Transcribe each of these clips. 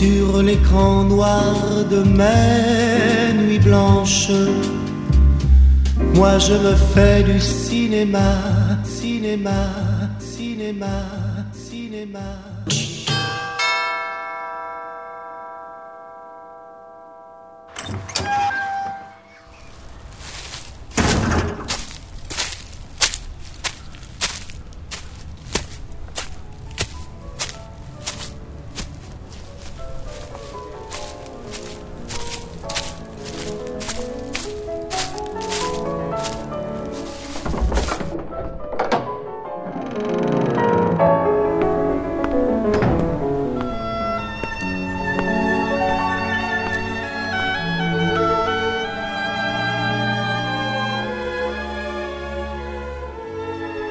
sur l'écran noir de mes nuits blanches. Moi je me fais du cinéma, cinéma, cinéma, cinéma.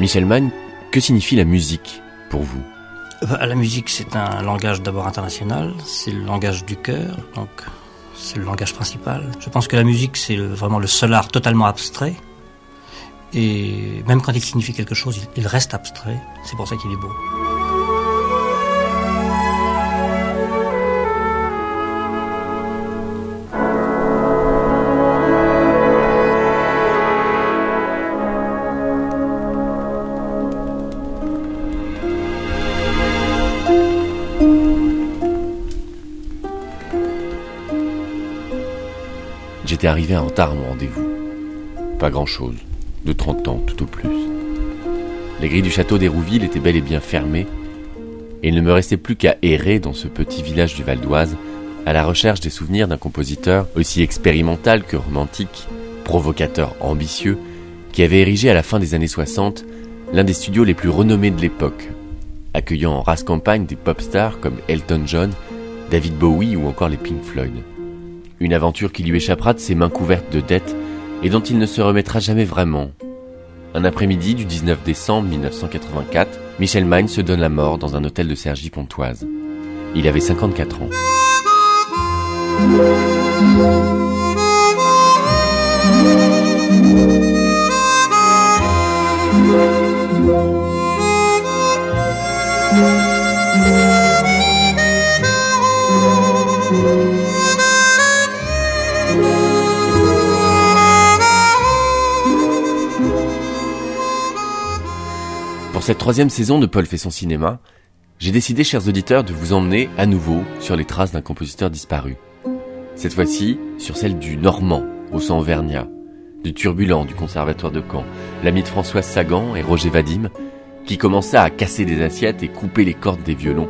Michel Mann, que signifie la musique pour vous bah, La musique, c'est un langage d'abord international, c'est le langage du cœur, donc c'est le langage principal. Je pense que la musique, c'est vraiment le seul art totalement abstrait. Et même quand il signifie quelque chose, il reste abstrait. C'est pour ça qu'il est beau. Arrivé en retard mon rendez-vous. Pas grand-chose, de 30 ans tout au plus. Les grilles du château d'Hérouville étaient bel et bien fermées, et il ne me restait plus qu'à errer dans ce petit village du Val d'Oise, à la recherche des souvenirs d'un compositeur aussi expérimental que romantique, provocateur ambitieux, qui avait érigé à la fin des années 60 l'un des studios les plus renommés de l'époque, accueillant en race campagne des pop stars comme Elton John, David Bowie ou encore les Pink Floyd. Une aventure qui lui échappera de ses mains couvertes de dettes et dont il ne se remettra jamais vraiment. Un après-midi du 19 décembre 1984, Michel Magne se donne la mort dans un hôtel de Cergy-Pontoise. Il avait 54 ans. Cette troisième saison de Paul fait son cinéma, j'ai décidé, chers auditeurs, de vous emmener à nouveau sur les traces d'un compositeur disparu. Cette fois-ci, sur celle du Normand, au sang Vernia, du Turbulent du Conservatoire de Caen, l'ami de Françoise Sagan et Roger Vadim, qui commença à casser des assiettes et couper les cordes des violons,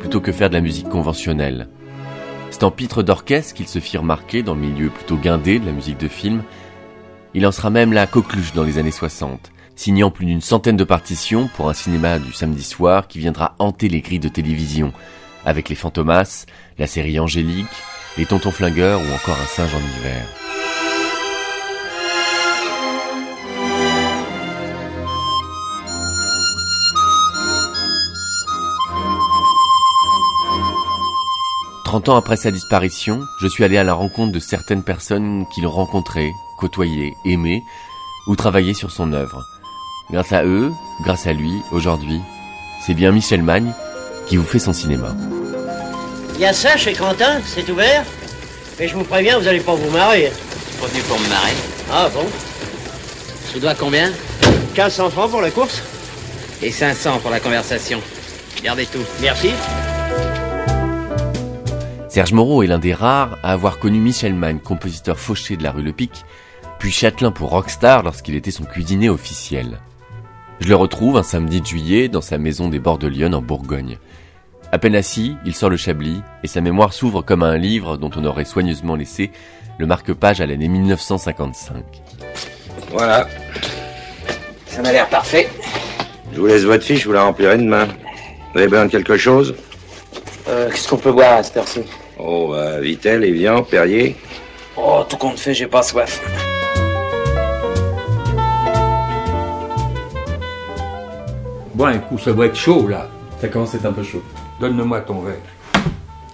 plutôt que faire de la musique conventionnelle. C'est en pitre d'orchestre qu'il se fit remarquer dans le milieu plutôt guindé de la musique de film. Il en sera même la coqueluche dans les années 60, signant plus d'une centaine de partitions pour un cinéma du samedi soir qui viendra hanter les grilles de télévision, avec les Fantomas, la série Angélique, les Tontons Flingueurs ou encore un singe en hiver. Trente ans après sa disparition, je suis allé à la rencontre de certaines personnes qu'il rencontrait, côtoyait, aimait ou travaillait sur son œuvre. Grâce à eux, grâce à lui, aujourd'hui, c'est bien Michel Magne qui vous fait son cinéma. Il y a ça chez Quentin, c'est ouvert? Mais je vous préviens, vous allez pas vous marrer. Je suis pas venu pour me marrer. Ah bon? Je vous dois combien 1500 francs pour la course Et 500 pour la conversation. Gardez tout. Merci. Serge Moreau est l'un des rares à avoir connu Michel Magne, compositeur fauché de la rue Le Pic, puis Châtelain pour Rockstar lorsqu'il était son cuisinier officiel. Je le retrouve un samedi de juillet dans sa maison des bords de Lyon en Bourgogne. À peine assis, il sort le chablis et sa mémoire s'ouvre comme un livre dont on aurait soigneusement laissé le marque-page à l'année 1955. Voilà. Ça m'a l'air parfait. Je vous laisse votre fiche, vous la remplirez demain. Vous avez besoin de quelque chose? Euh, Qu'est-ce qu'on peut boire à cette heure-ci? Oh, bah, Vitel, Evian, Perrier. Oh, tout compte fait, j'ai pas soif. Bon, un coup, ça va être chaud, là. Ça commence à être un peu chaud. Donne-moi ton verre.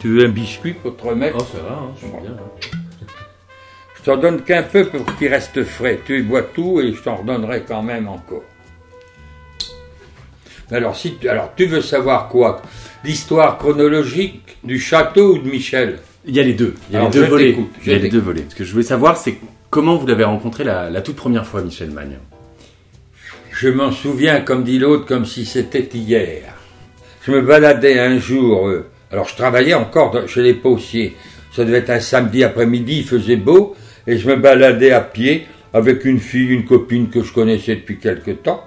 Tu veux un biscuit pour te remettre? Oh, ça va, hein, je suis bien. Hein. Je t'en donne qu'un peu pour qu'il reste frais. Tu bois tout et je t'en redonnerai quand même encore. Alors, si tu, alors, tu veux savoir quoi? L'histoire chronologique du château ou de Michel? Il y a les deux. Il y a Alors, les deux volets. Il y a les deux volets. Ce que je voulais savoir, c'est comment vous l'avez rencontré la, la toute première fois, Michel Magne? Je m'en souviens, comme dit l'autre, comme si c'était hier. Je me baladais un jour, euh, alors je travaillais encore dans- chez les Paussiers. Ça devait être un samedi après-midi, il faisait beau, et je me baladais à pied avec une fille, une copine que je connaissais depuis quelque temps.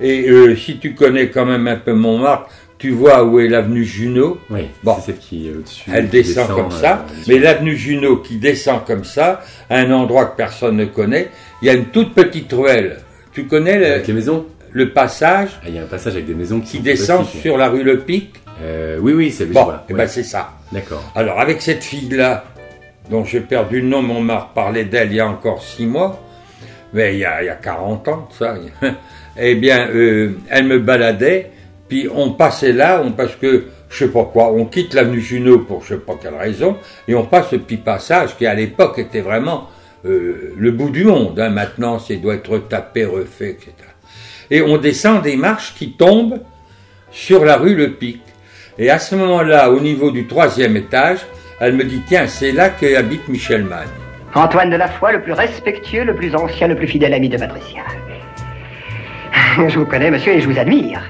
Et euh, si tu connais quand même un peu Montmartre, tu vois où est l'avenue Junot. Oui, Bon. c'est celle qui est au-dessus. Elle descend, comme ça, euh, mais l'avenue Junot qui descend comme ça, à un endroit que personne ne connaît, il y a une toute petite ruelle. Tu connais le, Avec les maisons le passage Ah, Il y a un passage avec des maisons qui, qui descend sur la rue Le Pic Euh, oui, oui, c'est Bon, voilà, et ouais. ben c'est ça. D'accord. Alors avec cette fille-là, dont j'ai perdu le nom, on m'a reparlé d'elle il y a encore six mois, mais il y a, il y a 40 ans ça, eh bien, euh, elle me baladait, puis on passait là, on, parce que, je sais pas quoi, on quitte l'avenue Junot pour je sais pas quelle raison, et on passe ce petit passage qui à l'époque était vraiment euh, le bout du monde. hein. Maintenant, c'est doit être retapé, refait, etc. Et on descend des marches qui tombent sur la rue Le Pic. Et à ce moment-là, au niveau du troisième étage, elle me dit, tiens, c'est là que habite Michel Magne. Antoine de la Foy, le plus respectueux, le plus ancien, le plus fidèle ami de Patricia. Je vous connais, monsieur, et je vous admire.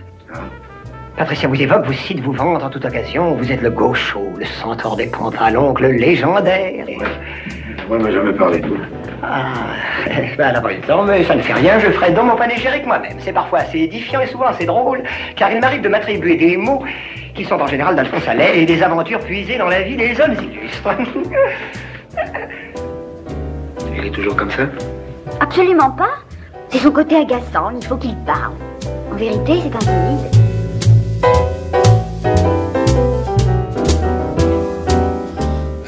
Patricia vous évoque, vous cite, vous vante en toute occasion. Vous êtes le gaucho, le centaure des pampas, l'oncle légendaire. Moi, on m'a jamais parlé de vous. Ah, n'a pas eu le temps, mais ça ne fait rien, je ferai dans mon panégyrique moi-même. C'est parfois assez édifiant et souvent assez drôle, car il m'arrive de m'attribuer des mots qui sont en général d'Alphonse Allais et des aventures puisées dans la vie des hommes illustres. Il est toujours comme ça? Absolument pas. C'est son côté agaçant, il faut qu'il parle. En vérité, c'est un timide.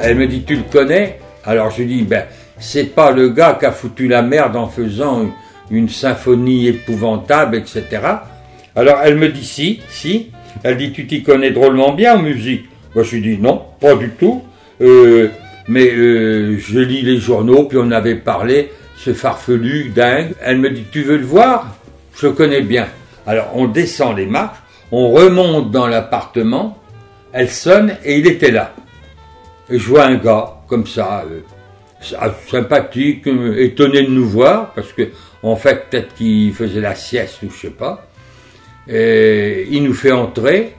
Elle me dit, tu le connais? Alors je dis, ben, c'est pas le gars qui a foutu la merde en faisant une, symphonie épouvantable, etc. Alors elle me dit, si, si. Elle dit, tu t'y connais drôlement bien en musique Moi je lui dis, non, pas du tout. Euh, mais euh, je lis les journaux, puis on avait parlé, ce farfelu dingue. Elle me dit, tu veux le voir? Je le connais bien. Alors on descend les marches, on remonte dans l'appartement, elle sonne et il était là. Je vois un gars comme ça, euh, sympathique, euh, étonné de nous voir, parce que en fait peut-être qu'il faisait la sieste ou je sais pas. Et il nous fait entrer,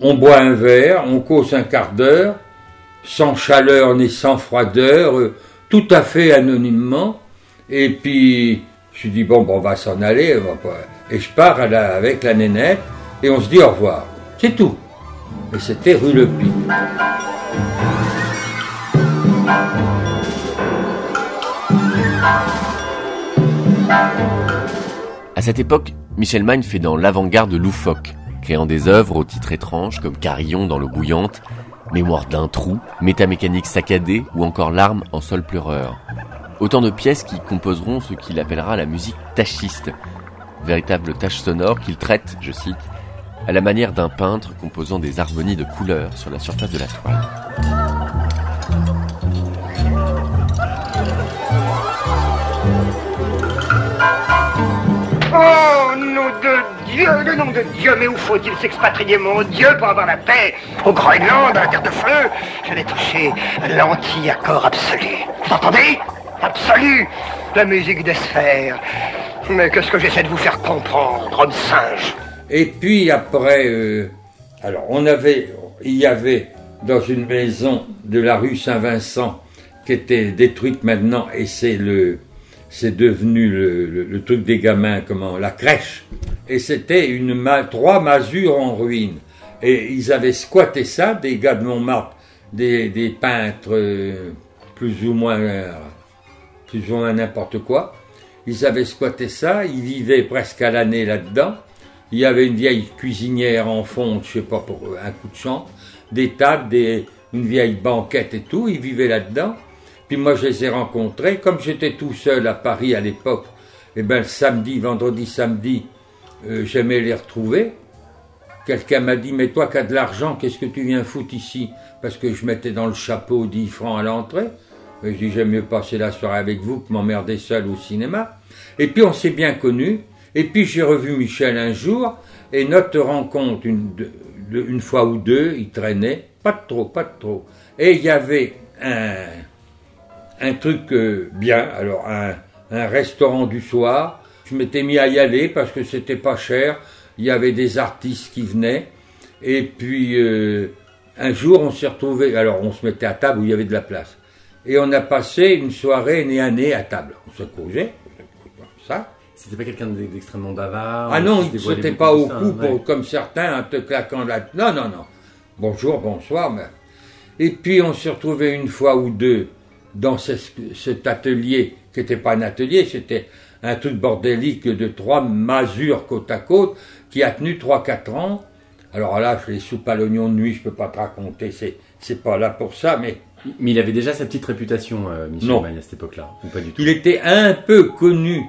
on boit un verre, on cause un quart d'heure, sans chaleur ni sans froideur, euh, tout à fait anonymement. Et puis je dis bon, bon on va s'en aller, et je pars avec la nénette et on se dit au revoir. C'est tout. Et c'était rue Le Pic. À cette époque, Michel Magne fait dans l'avant-garde loufoque, créant des œuvres au titre étrange comme Carillon dans l'eau bouillante, Mémoire d'un trou, Métamécanique saccadée ou encore Larmes en sol pleureur. Autant de pièces qui composeront ce qu'il appellera la musique tachiste, véritable tâche sonore qu'il traite, je cite, à la manière d'un peintre composant des harmonies de couleurs sur la surface de la toile. Oh, nom de Dieu, le nom de Dieu, mais où faut-il s'expatrier, mon Dieu, pour avoir la paix Au Groenland, à la Terre de Feu? Je l'ai touché l'anti-accord absolu. Vous entendez Absolu La musique des sphères. Mais qu'est-ce que j'essaie de vous faire comprendre, homme singe? Et puis après, euh, alors on avait, il y avait dans une maison de la rue Saint-Vincent qui était détruite maintenant et c'est le, c'est devenu le, truc des gamins, comment, la crèche. Et c'était une trois masures en ruine. Et ils avaient squatté ça, des gars de Montmartre, des, des peintres euh, plus ou moins, euh, plus ou moins n'importe quoi. Ils avaient squatté ça, ils vivaient presque à l'année là-dedans. Il y avait une vieille cuisinière en fonte, je sais pas pour un coup de champ, des tables, des, une vieille banquette et tout, ils vivaient là-dedans. Puis moi je les ai rencontrés, comme j'étais tout seul à Paris à l'époque, et ben le samedi, vendredi, samedi, euh, j'aimais les retrouver. Quelqu'un m'a dit, mais toi qui as de l'argent, qu'est-ce que tu viens foutre ici? Parce que je mettais dans le chapeau 10 francs à l'entrée. Je dis, j'aime mieux passer la soirée avec vous que m'emmerder seul au cinéma. Et puis on s'est bien connus. Et puis j'ai revu Michel un jour, et notre rencontre, une, fois ou deux, il traînait, pas de trop, pas trop. Et il y avait un, un truc euh, bien, alors un, un restaurant du soir. Je m'étais mis à y aller parce que c'était pas cher. Il y avait des artistes qui venaient. Et puis euh, un jour, on s'est retrouvé. Alors on se mettait à table où il y avait de la place. Et on a passé une soirée nez à nez à table. On se causait, ça. C'était pas quelqu'un d'extrêmement bavard Ah non, il ne pas au cou comme certains en te claquant la... Non, non, non. Bonjour, bonsoir. Mais... Et puis on s'est retrouvé une fois ou deux dans cet atelier, qui n'était pas un atelier, c'était un truc bordélique de trois masures côte à côte, qui a tenu trois, quatre ans. Alors là, les soupes à l'oignon de nuit, je peux pas te raconter, c'est, c'est pas là pour ça, mais... Mais il avait déjà sa petite réputation, euh, Michel non. à cette époque-là, ou pas du tout? Il était un peu connu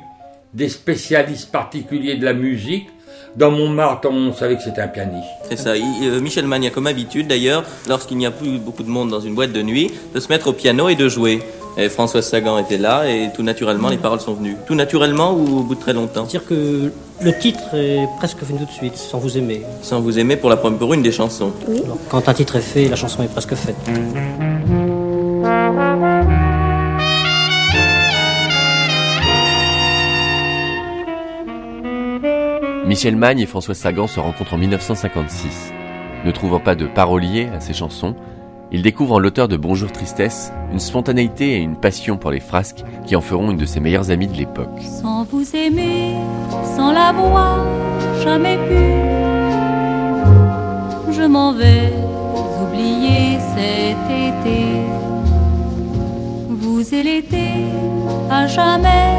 des spécialistes particuliers de la musique, dans Montmartre, on savait que c'était un pianiste. C'est ça. Euh, Michel Magne a comme habitude, d'ailleurs, lorsqu'il n'y a plus beaucoup de monde dans une boîte de nuit, de se mettre au piano et de jouer. Et François Sagan était là et tout naturellement, les paroles sont venues. Tout naturellement ou au bout de très longtemps? C'est-à-dire que le titre est presque venu tout de suite, sans vous aimer. Sans vous aimer pour, la, pour une des chansons. Oui. quand un titre est fait, la chanson est presque faite. Michel Magne et François Sagan se rencontrent en 1956. Ne trouvant pas de parolier à ses chansons, ils découvrent en l'auteur de Bonjour Tristesse une spontanéité et une passion pour les frasques qui en feront une de ses meilleures amies de l'époque. Sans vous aimer, sans l'avoir jamais pu, je m'en vais oublier cet été. Vous et l'été a jamais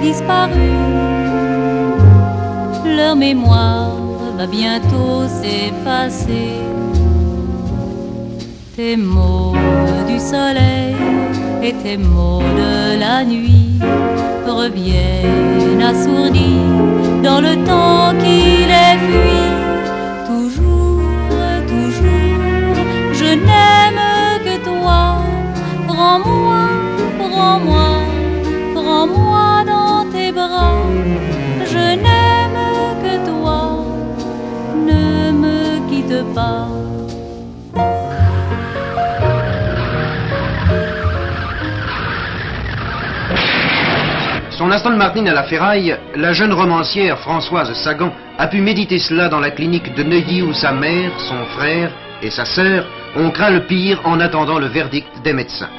disparu leur mémoire va bientôt s'effacer. Tes mots du soleil et tes mots de la nuit reviennent assourdis dans le temps qui les fuit. Toujours, toujours, je n'aime que toi. Prends-moi, prends-moi, prends-moi Son instant de Martine à la ferraille, la jeune romancière Françoise Sagan a pu méditer cela dans la clinique de Neuilly où sa mère, son frère et sa sœur ont craint le pire en attendant le verdict des médecins.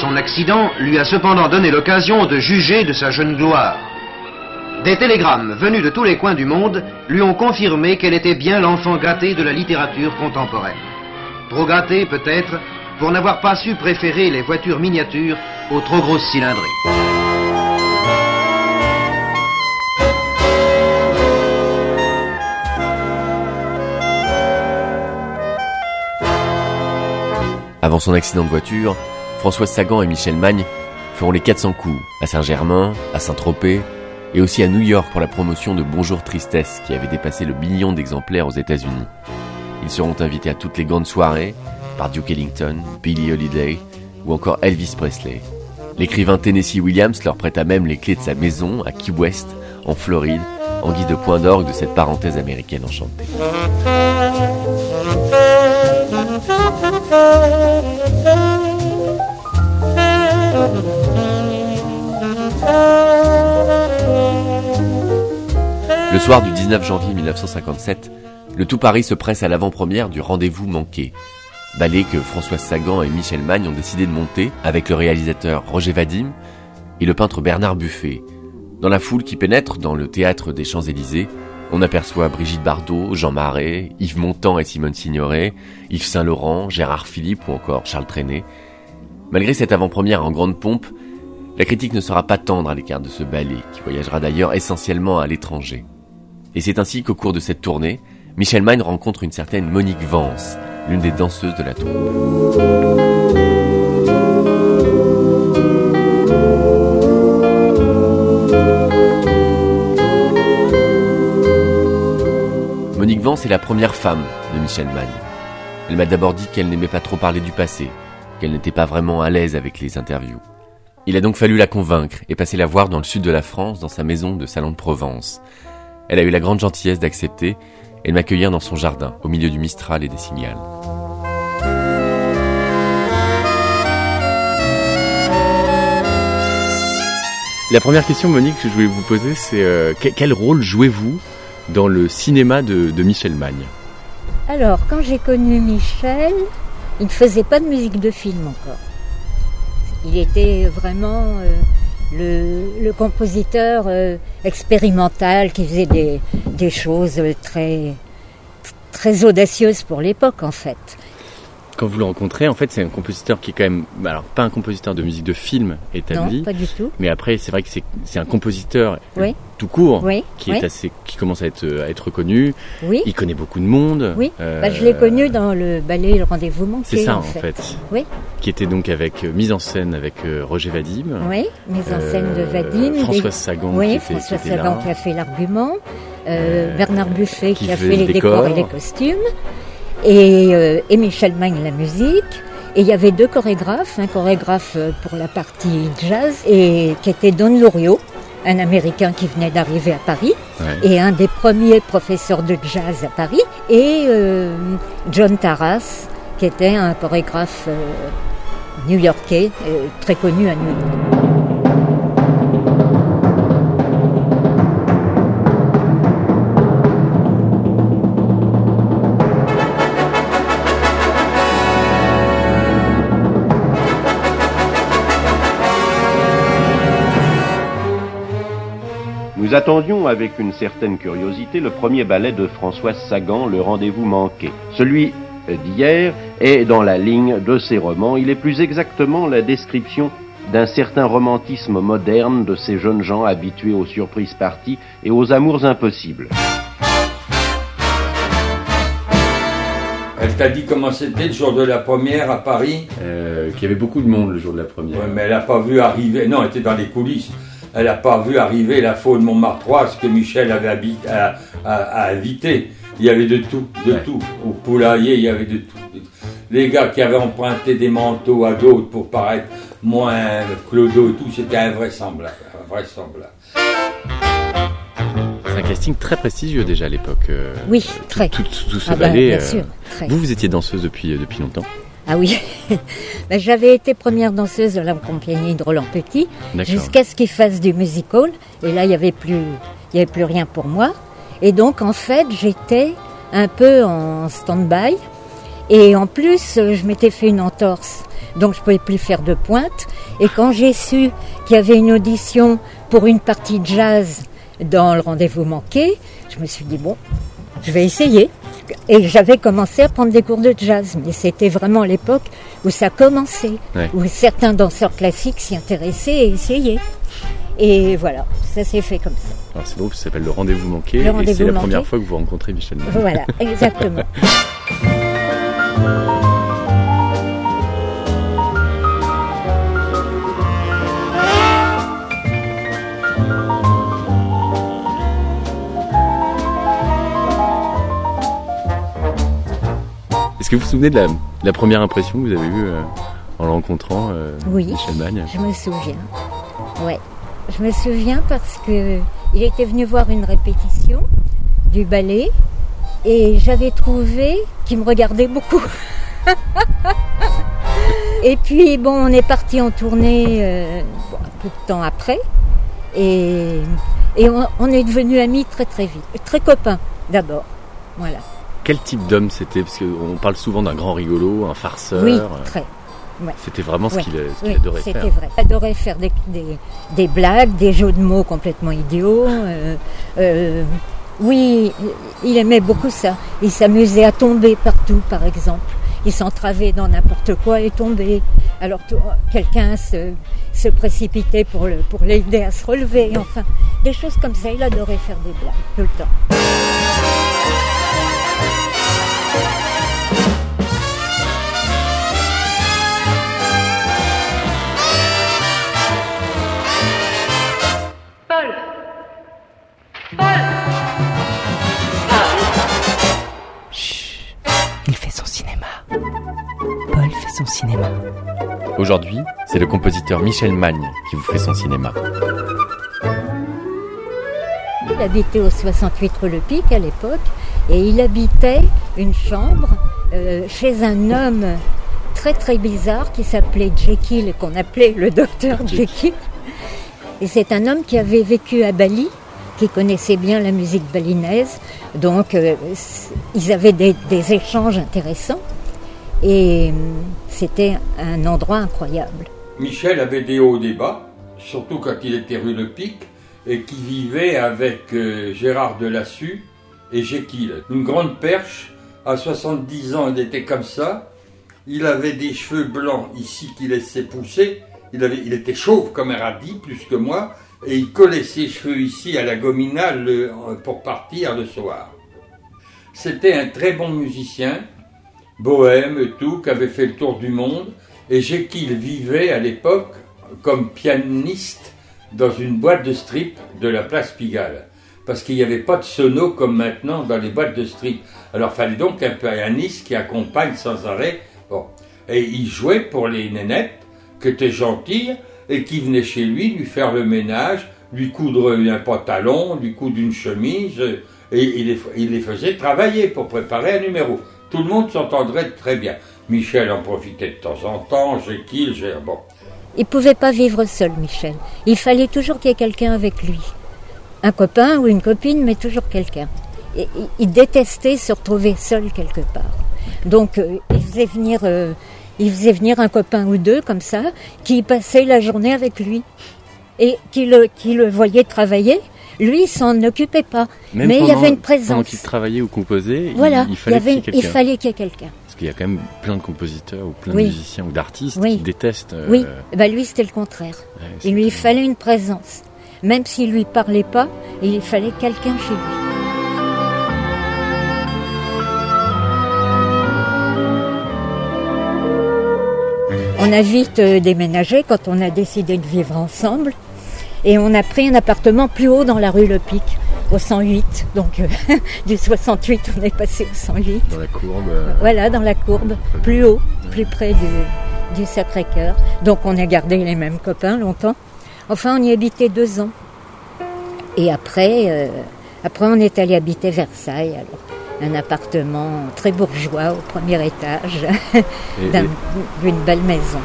Son accident lui a cependant donné l'occasion de juger de sa jeune gloire. Des télégrammes venus de tous les coins du monde lui ont confirmé qu'elle était bien l'enfant gâté de la littérature contemporaine. Trop gâté peut-être pour n'avoir pas su préférer les voitures miniatures aux trop grosses cylindrées. Avant son accident de voiture, Françoise Sagan et Michel Magne feront les 400 coups à Saint-Germain, à Saint-Tropez, et aussi à New York pour la promotion de Bonjour Tristesse qui avait dépassé le million d'exemplaires aux États-Unis. Ils seront invités à toutes les grandes soirées par Duke Ellington, Billie Holiday ou encore Elvis Presley. L'écrivain Tennessee Williams leur prêta même les clés de sa maison à Key West, en Floride, en guise de point d'orgue de cette parenthèse américaine enchantée. Le soir du 19 janvier 1957, le tout Paris se presse à l'avant-première du Rendez-vous manqué. Ballet que Françoise Sagan et Michel Magne ont décidé de monter avec le réalisateur Roger Vadim et le peintre Bernard Buffet. Dans la foule qui pénètre dans le théâtre des Champs-Élysées, on aperçoit Brigitte Bardot, Jean Marais, Yves Montand et Simone Signoret, Yves Saint-Laurent, Gérard Philippe ou encore Charles Trenet. Malgré cette avant-première en grande pompe, la critique ne sera pas tendre à l'écart de ce ballet, qui voyagera d'ailleurs essentiellement à l'étranger. Et c'est ainsi qu'au cours de cette tournée, Michel Magne rencontre une certaine Monique Vance, l'une des danseuses de la troupe. Monique Vance est la première femme de Michel Magne. Elle m'a d'abord dit qu'elle n'aimait pas trop parler du passé, qu'elle n'était pas vraiment à l'aise avec les interviews. Il a donc fallu la convaincre et passer la voir dans le sud de la France, dans sa maison de Salon de Provence. Elle a eu la grande gentillesse d'accepter et de m'accueillir dans son jardin, au milieu du Mistral et des cigales. La première question, Monique, que je voulais vous poser, c'est euh, quel, quel rôle jouez-vous dans le cinéma de, de Michel Magne? Alors, quand j'ai connu Michel, il ne faisait pas de musique de film encore. Il était vraiment euh, le, compositeur euh, expérimental qui faisait des, des choses très, très audacieuses pour l'époque, en fait. Quand vous le rencontrez, en fait, c'est un compositeur qui est quand même, alors pas un compositeur de musique de film établi, Non, pas du tout. mais après, c'est vrai que c'est un compositeur Oui. tout court Oui, qui oui. est assez, qui commence à être à être reconnu. Oui. Il connaît beaucoup de monde. Oui, Euh, bah, je l'ai connu dans le ballet Le Rendez-vous manqué. C'est ça en en fait. Oui, Qui était donc avec euh, mise en scène avec euh, Roger Vadim. oui, mise en scène de Euh, Vadim. Françoise Sagan Oui, qui était- qui François était Sagan là. qui a fait l'argument. euh, Bernard Buffet qui, qui a fait le les décors et les costumes. Et, euh, et Michel Magne la musique. Et il y avait deux chorégraphes, un chorégraphe euh, pour la partie jazz et qui était Don Lurio, un Américain qui venait d'arriver à Paris Ouais. et un des premiers professeurs de jazz à Paris, et euh, John Taras, qui était un chorégraphe euh, new-yorkais, euh, très connu à New York. Attendions avec une certaine curiosité le premier ballet de Françoise Sagan, Le Rendez-vous manqué. Celui d'hier est dans la ligne de ses romans. Il est plus exactement la description d'un certain romantisme moderne de ces jeunes gens habitués aux surprises parties et aux amours impossibles. Elle t'a dit comment c'était le jour de la première à Paris? Euh, Qu'il y avait beaucoup de monde le jour de la première. Ouais, mais elle n'a pas vu arriver. Non, elle était dans les coulisses. Elle n'a pas vu arriver la faune Montmartroise que Michel avait habit- a, a- a invité. Il y avait de tout, de tout. Au poulailler, il y avait de tout. Les gars qui avaient emprunté des manteaux à d'autres pour paraître moins clodo et tout, c'était invraisemblable. invraisemblable. C'est un casting très prestigieux déjà à l'époque. euh, Oui, très. Tout, tout- tout ce Ah ben, ballet. bien euh, sûr, très. Vous, vous étiez danseuse depuis, euh, depuis longtemps? Ah oui, Ben, j'avais été première danseuse de la compagnie de Roland Petit jusqu'à ce qu'il fasse du musical. Et là, il n'y avait plus, il y avait plus rien pour moi. Et donc, en fait, j'étais un peu en stand-by. Et en plus, euh, je m'étais fait une entorse. Donc, je pouvais plus faire de pointe. Et quand j'ai su qu'il y avait une audition pour une partie de jazz dans le rendez-vous manqué, je me suis dit, bon, je vais essayer. Et j'avais commencé à prendre des cours de jazz, mais c'était vraiment l'époque où ça commençait, Ouais. où certains danseurs classiques s'y intéressaient et essayaient. Et voilà, ça s'est fait comme ça. Alors c'est beau, ça s'appelle le rendez-vous manqué. Le et Rendez-vous c'est la manqué. première fois que vous rencontrez Michel Magne. Voilà, exactement. Est-ce que vous vous souvenez de la, première impression que vous avez eue euh, en le rencontrant, euh, Oui, Michel Magne je me souviens. Ouais, je me souviens parce que il était venu voir une répétition du ballet et j'avais trouvé qu'il me regardait beaucoup. et puis bon, on est parti en tournée euh, un peu de temps après et, et on, on est devenus amis très très vite, très copains d'abord. Voilà. Quel type d'homme c'était? Parce qu'on parle souvent d'un grand rigolo, un farceur. Oui, très. Ouais. C'était vraiment ce Ouais, qu'il ce qu'il oui, adorait faire. C'était vrai. Il adorait faire des, des, des blagues, des jeux de mots complètement idiots. euh, euh, oui, il aimait beaucoup ça. Il s'amusait à tomber partout, par exemple. Il s'entravait dans n'importe quoi et tombait. Alors quelqu'un se, se précipitait pour l'aider à se relever. Enfin, des choses comme ça. Il adorait faire des blagues tout le temps. Cinéma. Paul fait son cinéma. Aujourd'hui, c'est le compositeur Michel Magne qui vous fait son cinéma. Il habitait au 68 rue Le Pic à l'époque et il habitait une chambre euh, chez un homme très très bizarre qui s'appelait Jekyll et qu'on appelait le docteur Jekyll. Et c'est un homme qui avait vécu à Bali, qui connaissait bien la musique balinaise, donc euh, ils avaient des, des échanges intéressants et euh, c'était un endroit incroyable. Michel avait des hauts des bas, surtout quand il était rue Le Pic, et qui vivait avec euh, Gérard Delassus et Jekyll. Une grande perche, à 70 ans il était comme ça, il avait des cheveux blancs ici qu'il laissait pousser, il, était chauve comme un radis, plus que moi, et il collait ses cheveux ici à la gominale le- pour partir le soir. C'était un très bon musicien, bohème et tout, qui avait fait le tour du monde, et Jekyll vivait à l'époque comme pianiste dans une boîte de strip de la place Pigalle. Parce qu'il n'y avait pas de sono comme maintenant dans les boîtes de strip. Alors fallait donc un pianiste qui accompagne sans arrêt. Bon. Et il jouait pour les nénettes, qui étaient gentilles, et qui venaient chez lui lui faire le ménage, lui coudre un pantalon, lui coudre une chemise, et il les, il les faisait travailler pour préparer un numéro. Tout le monde s'entendrait très bien. Michel en profitait de temps en temps, Jekyll, j'ai... Bon. Il pouvait pas vivre seul, Michel. Il fallait toujours qu'il y ait quelqu'un avec lui. Un copain ou une copine, mais toujours quelqu'un. Et il- il détestait se retrouver seul quelque part. Donc, euh, il faisait venir, euh, il faisait venir un copain ou deux comme ça, qui passait la journée avec lui et qui le, qui le voyait travailler. Lui, il s'en occupait pas, Même mais il y pendant- avait une Pendant présence. qu'il travaillait ou composait, il- Voilà, il, fallait qu'il y ait il quelqu'un. fallait qu'il y ait quelqu'un. Parce qu'il y a quand même plein de compositeurs ou plein Oui. de musiciens ou d'artistes Oui. qui détestent. euh, Oui, bah lui c'était le contraire. il lui fallait une présence. Même s'il lui parlait pas, il fallait quelqu'un chez lui. On a vite euh, déménagé quand on a décidé de vivre ensemble et on a pris un appartement plus haut dans la rue Le Pic, au 108. Donc euh, du 68 on est passé au 108. Dans la courbe. euh, Voilà, dans la courbe, plus haut, plus près du, du Sacré-Cœur. Donc on a gardé les mêmes copains longtemps. Enfin, on y habitait deux ans. Et après, euh, après on est allé habiter Versailles. Alors, un appartement très bourgeois au premier étage, d'une belle maison.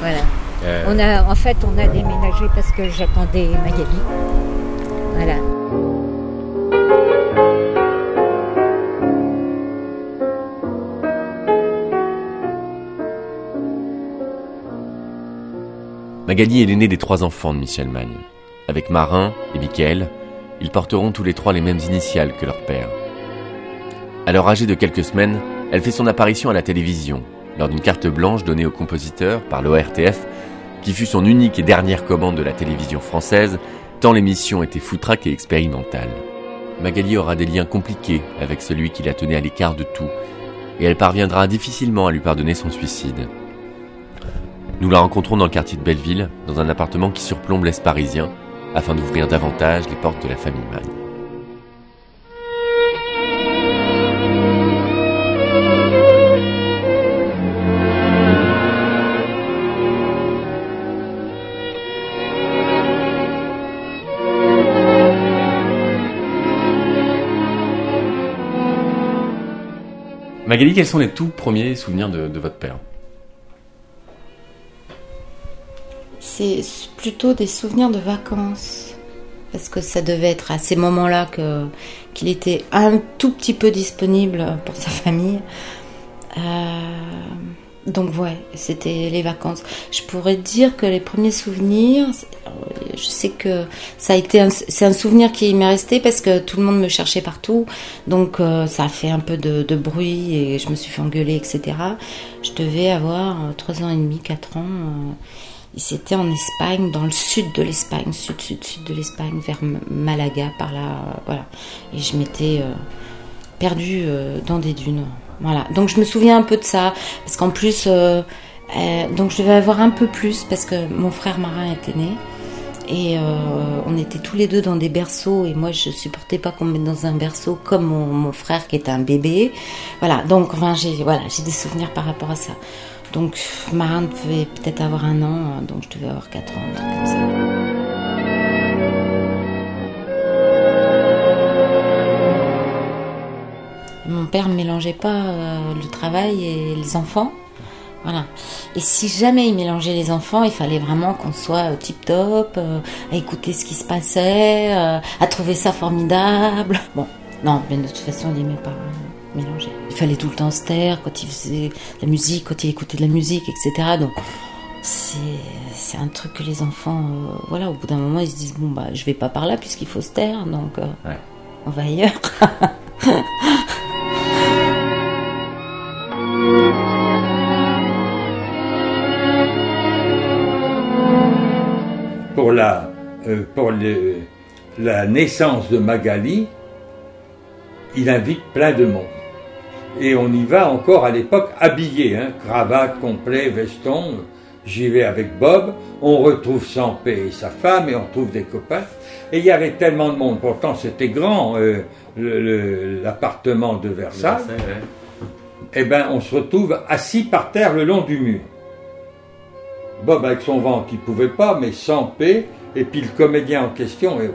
Voilà. Euh, On a, en fait, on a déménagé parce que j'attendais Magali. Voilà. Magali est l'aîné des trois enfants de Michel Magne. Avec Marin et Michael, ils porteront tous les trois les mêmes initiales que leur père. Alors âgée de quelques semaines, elle fait son apparition à la télévision, lors d'une carte blanche donnée au compositeur par l'ORTF, qui fut son unique et dernière commande de la télévision française, tant l'émission était foutraque et expérimentale. Magali aura des liens compliqués avec celui qui la tenait à l'écart de tout, et elle parviendra difficilement à lui pardonner son suicide. Nous la rencontrons dans le quartier de Belleville, dans un appartement qui surplombe l'Est parisien, afin d'ouvrir davantage les portes de la famille Magne. Magali, quels sont les tout premiers souvenirs de, votre père? C'est plutôt des souvenirs de vacances. Parce que ça devait être à ces moments-là que, qu'il était un tout petit peu disponible pour sa famille. Euh, donc ouais, c'était les vacances. Je pourrais dire que les premiers souvenirs, c'est- je sais que ça a été c'est un souvenir qui m'est resté parce que tout le monde me cherchait partout. Donc euh, ça a fait un peu de, bruit et je me suis fait engueuler, etc. Je devais avoir euh, 3 ans et demi, 4 ans. euh, c'était en Espagne, dans le sud de l'Espagne, sud, sud, sud de l'Espagne, vers Malaga, par là, euh, voilà. Et je m'étais euh, perdue euh, dans des dunes. Voilà. Donc je me souviens un peu de ça, parce qu'en plus, donc je devais avoir un peu plus, parce que mon frère marin était né. Et on était tous les deux dans des berceaux et moi je supportais pas qu'on me mette dans un berceau comme mon, mon frère qui était un bébé. Voilà, donc enfin j'ai voilà, j'ai des souvenirs par rapport à ça. Donc Marin devait peut-être avoir un an, donc je devais avoir 4 ans, un truc comme ça. Mon père ne mélangeait pas euh, le travail et les enfants. Voilà. Et si jamais il mélangeait les enfants, il fallait vraiment qu'on soit tip top, à écouter ce qui se passait, euh, à trouver ça formidable. Bon, non, mais de toute façon, il n'aimait pas euh, Il fallait tout le temps se taire quand il faisait de la musique, quand il écoutait de la musique, etc. Donc, c'est c'est un truc que les enfants, euh, voilà, au bout d'un moment, ils se disent bon bah, je vais pas par là puisqu'il faut se taire, donc euh, Ouais. on va ailleurs. Pour la, euh, pour le- la naissance de Magali, il invite plein de monde. Et on y va encore à l'époque habillé, hein, cravate, complet, veston. J'y vais avec Bob. On retrouve Sampé et sa femme et on trouve des copains. Et il y avait tellement de monde. Pourtant, c'était grand, euh, l'appartement de Versailles. Eh ben, on se retrouve assis par terre le long du mur. Bob avec son ventre, il pouvait pas, mais sans paix, et puis le comédien en question et autres.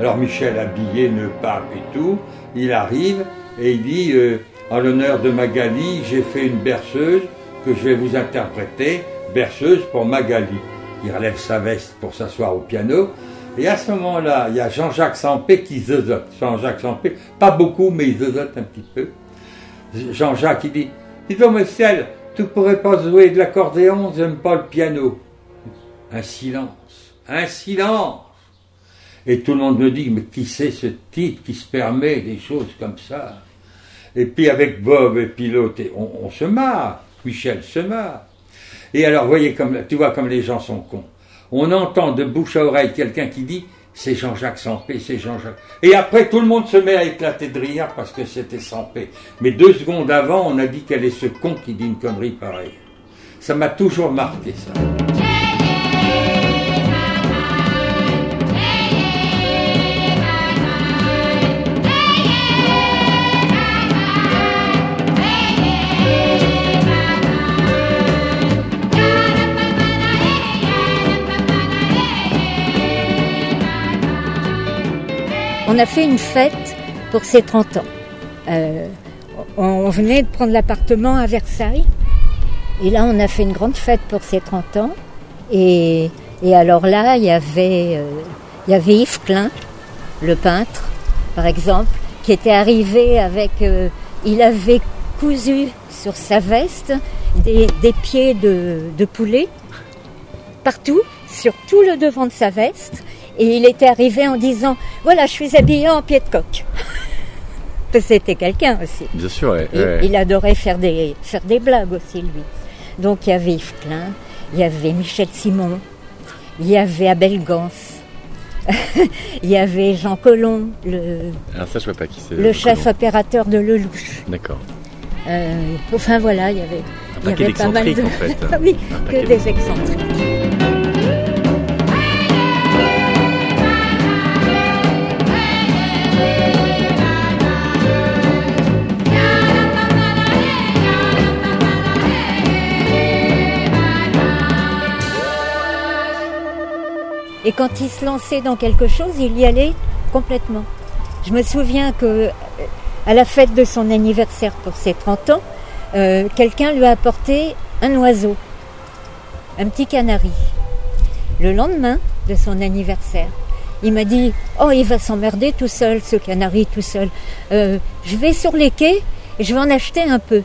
Alors Michel habillé, ne pape et tout, il arrive et il dit euh, en l'honneur de Magali, j'ai fait une berceuse que je vais vous interpréter, berceuse pour Magali. Il relève sa veste pour s'asseoir au piano. Et à ce moment-là, il y a Jean-Jacques Sampé qui zozote. Jean-Jacques Sampé, pas beaucoup, mais il zozote un petit peu. Jean-Jacques, il dit Dis donc, Michel, tu pourrais pas jouer de l'accordéon, j'aime pas le piano. Un silence, un silence. Et tout le monde me dit Mais qui c'est ce type qui se permet des choses comme ça? Et puis avec Bob et on, on se marre. Michel se marre. Et alors, voyez, comme, tu vois comme les gens sont cons. On entend de bouche à oreille quelqu'un qui dit c'est Jean-Jacques Sampé, c'est Jean-Jacques. Et après, tout le monde se met à éclater de rire parce que c'était Sampé. Mais deux secondes avant, on a dit quel est ce con qui dit une connerie pareille. Ça m'a toujours marqué, ça. On a fait une fête pour ses 30 ans. Euh, on, venait de prendre l'appartement à Versailles. Et là, on a fait une grande fête pour ses 30 ans. Et, alors là, il y avait, euh, il y avait Yves Klein, le peintre, par exemple, qui était arrivé avec... euh, il avait cousu sur sa veste des, pieds de poulet partout, sur tout le devant de sa veste. Et il était arrivé en disant Voilà, je suis habillé en pied de coq. C'était quelqu'un aussi. Bien sûr, ouais, Il, ouais. il adorait faire des, faire des blagues aussi, lui. Donc il y avait Yves Klein, il y avait Michel Simon, il y avait Abel Gans, il y avait Jean Colomb, le, Alors ça, je vois pas qui le chef opérateur de Lelouch. D'accord. Euh, enfin voilà, il y avait, Un il y paquet avait pas mal de. en fait. oui, que des excentriques. Et quand il se lançait dans quelque chose, il y allait complètement. Je me souviens que euh, à la fête de son anniversaire pour ses 30 ans, euh, quelqu'un lui a apporté un oiseau, un petit canari. Le lendemain de son anniversaire, il m'a dit Oh, il va s'emmerder tout seul, ce canari tout seul. Euh, je vais sur les quais et je vais en acheter un peu.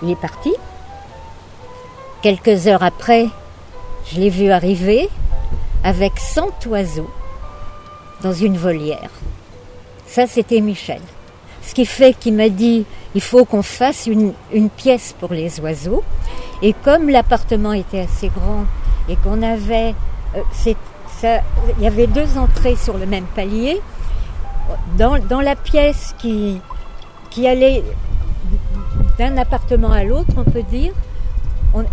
Il est parti. Quelques heures après, je l'ai vu arriver avec 100 oiseaux dans une volière. Ça, c'était Michel. Ce qui fait qu'il m'a dit, il faut qu'on fasse une, pièce pour les oiseaux. Et comme l'appartement était assez grand et qu'on avait, euh, il y avait deux entrées sur le même palier, dans, dans la pièce qui, qui allait d'un appartement à l'autre, on peut dire,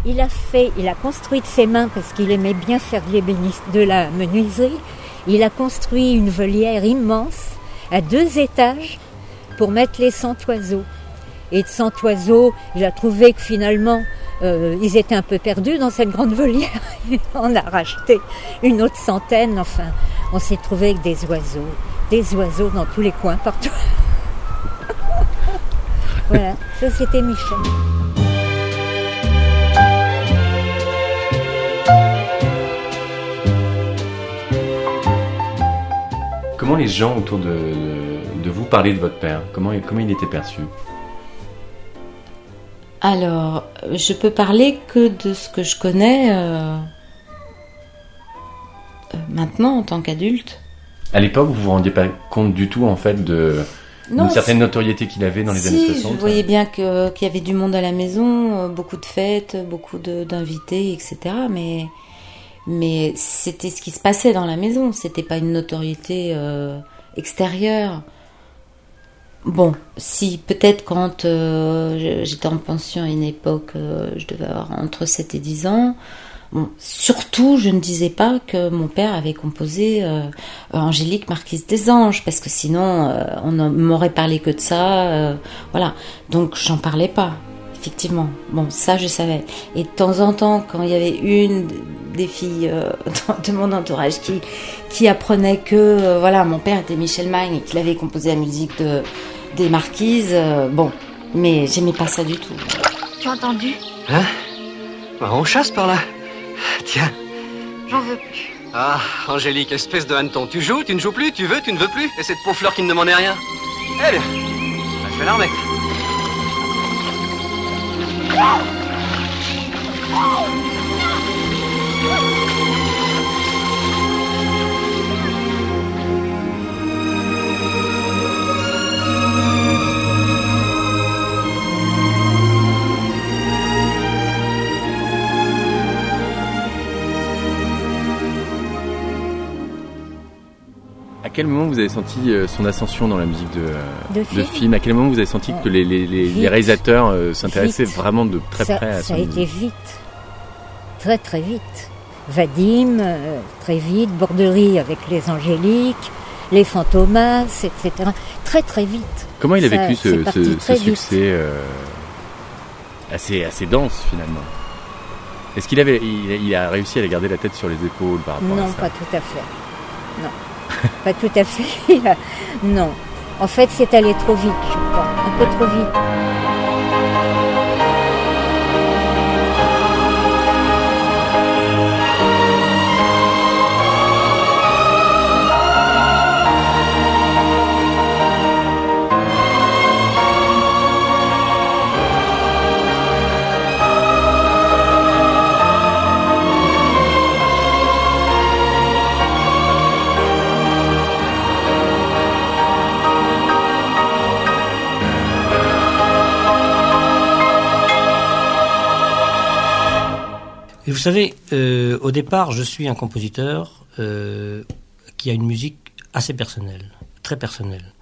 il a fait, il a construit de ses mains parce qu'il aimait bien faire de la menuiserie. Il a construit une volière immense à deux étages pour mettre les 100 oiseaux. Et de 100 oiseaux, il a trouvé que finalement, euh, ils étaient un peu perdus dans cette grande volière. on a racheté une autre centaine. Enfin, on s'est trouvé avec des oiseaux, des oiseaux dans tous les coins, partout. voilà, ça c'était Michel. Comment les gens autour de, de, de vous parlaient de votre père? Comment, comment il était perçu? Alors, je peux parler que de ce que je connais euh, euh, maintenant en tant qu'adulte. À l'époque, vous vous rendiez pas compte du tout en fait de Non, d'une certaine notoriété qu'il avait dans les si, années 60 je voyais bien qu'il y avait du monde à la maison, euh, beaucoup de fêtes, beaucoup d'invités, etc. Mais, mais c'était ce qui se passait dans la maison. C'était pas une notoriété euh, extérieure. Bon, si peut-être quand euh, j'étais en pension à une époque, euh, je devais avoir entre 7 et 10 ans. Surtout, je ne disais pas que mon père avait composé Angélique Marquise des Anges, parce que sinon, on ne m'aurait parlé que de ça. voilà, donc j'en parlais pas, effectivement. Bon, ça, je savais. Et de temps en temps, quand il y avait une des filles euh, de mon entourage qui, qui apprenait que euh, voilà, mon père était Michel Magne et qu'il avait composé la musique de, des Marquises, euh, bon, mais j'aimais pas ça du tout. Tu as entendu? Hein? Bah, On chasse par là? Tiens. J'en veux plus. Ah, Angélique, espèce de hanneton. Tu joues, tu ne joues plus, tu veux, tu ne veux plus? Et cette pauvre fleur qui ne demandait rien Eh bien, bah, je vais la remettre. À quel moment vous avez senti euh, son ascension dans la musique de, euh, De film. À quel moment vous avez senti que les, réalisateurs euh, s'intéressaient vraiment de très ça, près à ça a musique? été vite, très très vite. Vadim, très vite, Borderie avec les Angéliques, les Fantomas, etc. Très très vite. Comment il a vécu ce, succès euh, assez, assez dense finalement? Est-ce qu'il avait, il, a- il a réussi à garder la tête sur les épaules par rapport à Non, ça? pas tout à fait. Non, pas tout à fait. Non. En fait, c'est allé trop vite, je crois. Un peu trop vite. Et vous savez, euh, au départ, je suis un compositeur euh, qui a une musique assez personnelle, très personnelle.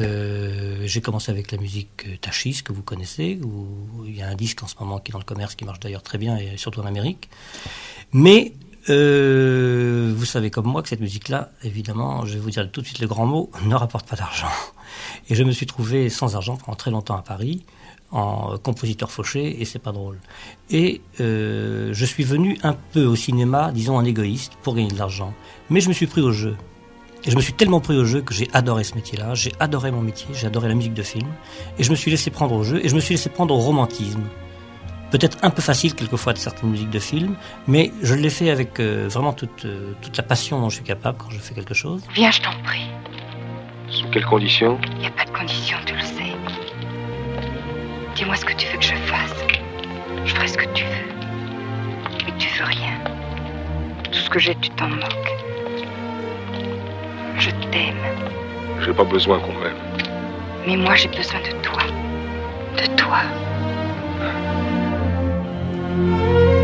Euh, j'ai commencé avec la musique Tachis, que vous connaissez, où il y a un disque en ce moment qui est dans le commerce, qui marche d'ailleurs très bien, et surtout en Amérique. Mais vous savez comme moi que cette musique-là, évidemment, je vais vous dire tout de suite le grand mot, ne rapporte pas d'argent. Et je me suis trouvé sans argent pendant très longtemps à Paris, en compositeur fauché, et c'est pas drôle. Et euh, je suis venu un peu au cinéma, disons en égoïste, pour gagner de l'argent. Mais je me suis pris au jeu. Et je me suis tellement pris au jeu que j'ai adoré ce métier-là, j'ai adoré mon métier, j'ai adoré la musique de film, et je me suis laissé prendre au jeu, et je me suis laissé prendre au romantisme. Peut-être un peu facile quelquefois de certaines musiques de film, mais je l'ai fait avec euh, vraiment toute, euh, toute la passion dont je suis capable quand je fais quelque chose. Viens, je t'en prie. Sous quelles conditions? Il n'y a pas de condition, tu le sais. Dis-moi ce que tu veux que je fasse. Je ferai ce que tu veux. Et tu veux rien. Tout ce que j'ai, tu t'en moques. Je t'aime. J'ai pas besoin qu'on m'aime. Mais moi, j'ai besoin de toi. De toi.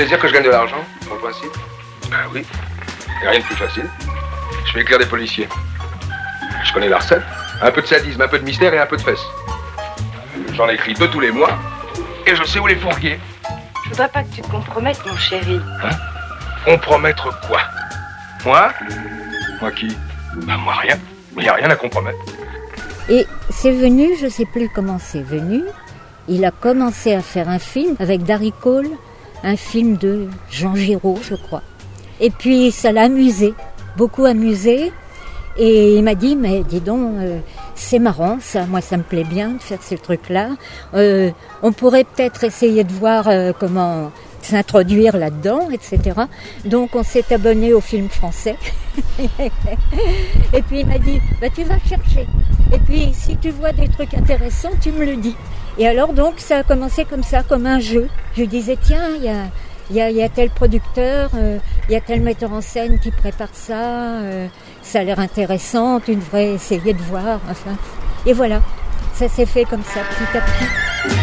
plaisir que je gagne de l'argent, le principe Ben oui. Y a rien de plus facile. Je fais écrire des policiers. Je connais la recette. Un peu de sadisme, un peu de mystère et un peu de fesses. J'en écris deux tous les mois. Et je sais où les fourguer. Je voudrais pas que tu te compromettes, mon chéri. Compromettre quoi? Moi? Moi qui? Ben moi rien. Il n'y a rien à compromettre. Et c'est venu, je sais plus comment c'est venu. Il a commencé à faire un film avec Darry Cole, un film de Jean Giraud, je crois. Et puis ça l'a amusé, beaucoup amusé. Et il m'a dit, mais dis donc, euh, c'est marrant, ça, moi ça me plaît bien de faire ce truc-là. Euh, on pourrait peut-être essayer de voir euh, comment s'introduire là-dedans, etc. Donc on s'est abonné au film français. et puis il m'a dit, bah, tu vas chercher. Et puis si tu vois des trucs intéressants, tu me le dis. Et alors donc ça a commencé comme ça, comme un jeu. Je disais, tiens, il y a, y a tel producteur, euh, il y a tel metteur en scène qui prépare ça, euh, ça a l'air intéressant, tu devrais essayer de voir. Enfin, et voilà, ça s'est fait comme ça, petit à petit.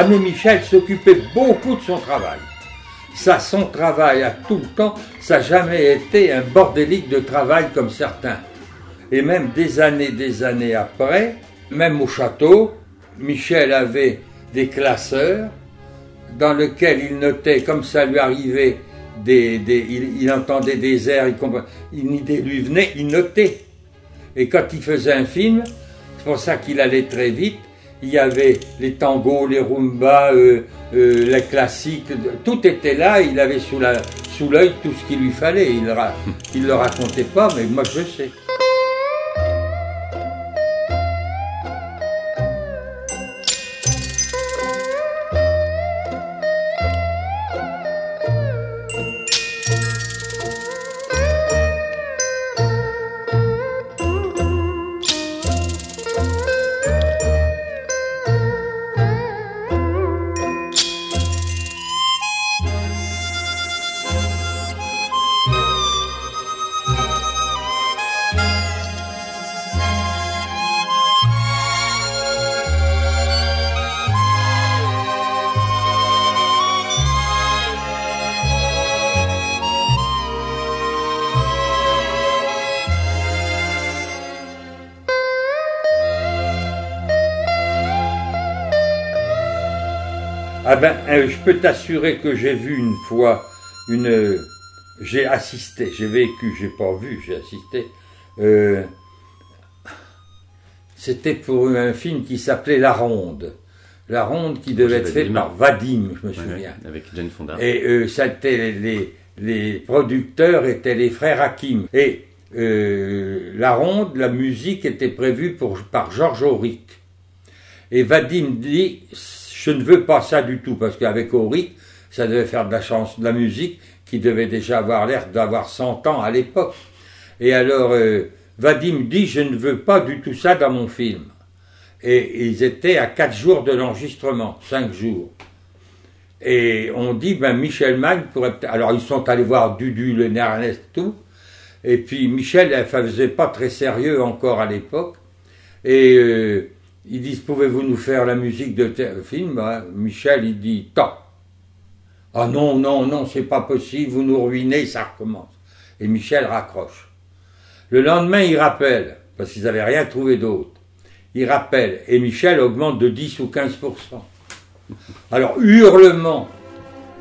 Aimé Michel s'occupait beaucoup de son travail. Ça, son travail à tout le temps, ça n'a jamais été un bordélique de travail comme certains. Et même des années, des années après, même au château, Michel avait des classeurs dans lesquels il notait, comme ça lui arrivait, des, il, entendait des airs, il une idée lui venait, il notait. Et quand il faisait un film, c'est pour ça qu'il allait très vite, il y avait les tangos, les rumbas, euh, euh, les classiques, tout était là, il avait sous la- sous l'œil tout ce qu'il lui fallait. Il ne le racontait pas, mais moi je sais. Ben, euh, je peux t'assurer que j'ai vu une fois une, j'ai assisté, j'ai vécu, j'ai pas vu, j'ai assisté. euh, C'était pour un film qui s'appelait La Ronde. La Ronde qui devait être fait Vadim. par Vadim, je me souviens. ouais, avec Jane Fonda. Et euh, ça était les, les producteurs étaient les frères Hakim. Et euh, la ronde, la musique était prévue pour, par Georges Auric. Et Vadim dit, je ne veux pas ça du tout, parce qu'avec Auric, ça devait faire de la chanson, de la musique qui devait déjà avoir l'air d'avoir 100 ans à l'époque. Et alors, euh, Vadim dit, je ne veux pas du tout ça dans mon film. Et ils étaient à 4 jours de l'enregistrement, 5 jours. Et on dit, ben Michel Magne pourrait. Alors ils sont allés voir Dudu, le Ernest, tout. Et puis Michel, elle faisait pas très sérieux encore à l'époque. Et euh, ils disent, pouvez-vous nous faire la musique de film? Ben, Michel, il dit, tant. Ah non, non, non, c'est pas possible, vous nous ruinez, ça recommence. Et Michel raccroche. Le lendemain, il rappelle, parce qu'ils n'avaient rien trouvé d'autre. Il rappelle, et Michel augmente de 10 ou 15% alors, hurlement.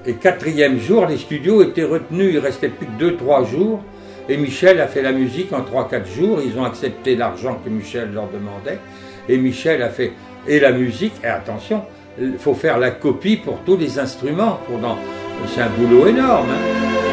Et quatrième jour, les studios étaient retenus, il restait plus que 2-3 jours. Et Michel a fait la musique en 3-4 jours. Ils ont accepté l'argent que Michel leur demandait. Et Michel a fait. Et la musique, et attention, il faut faire la copie pour tous les instruments. Pour dans... C'est un boulot énorme. hein.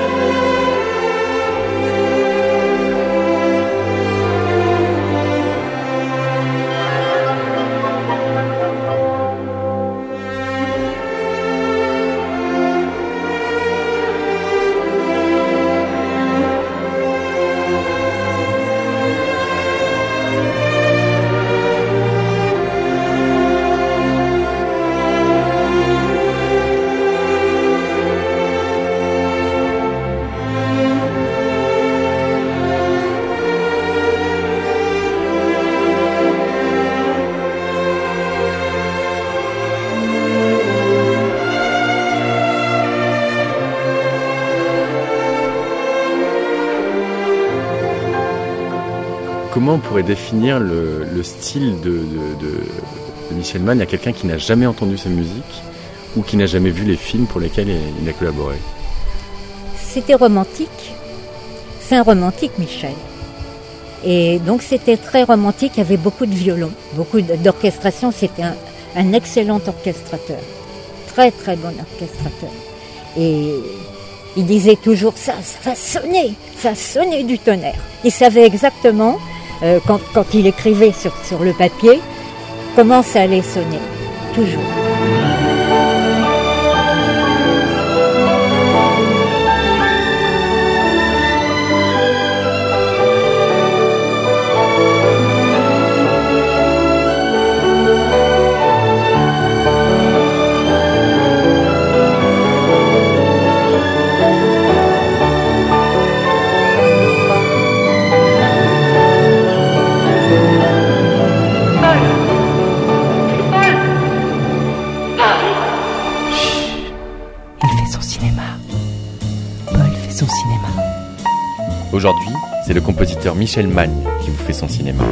Comment on pourrait définir le, le style de, Michel Mann à quelqu'un qui n'a jamais entendu sa musique ou qui n'a jamais vu les films pour lesquels il a collaboré? C'était romantique. C'est un romantique, Michel. Et donc c'était très romantique, il y avait beaucoup de violons, beaucoup d'orchestration, c'était un, un excellent orchestrateur, très très bon orchestrateur. Et il disait toujours ça, ça sonner, ça sonner du tonnerre. Il savait exactement, euh, quand, il écrivait sur, sur le papier, comment ça allait sonner, toujours. Aujourd'hui, c'est le compositeur Michel Magne qui vous fait son cinéma.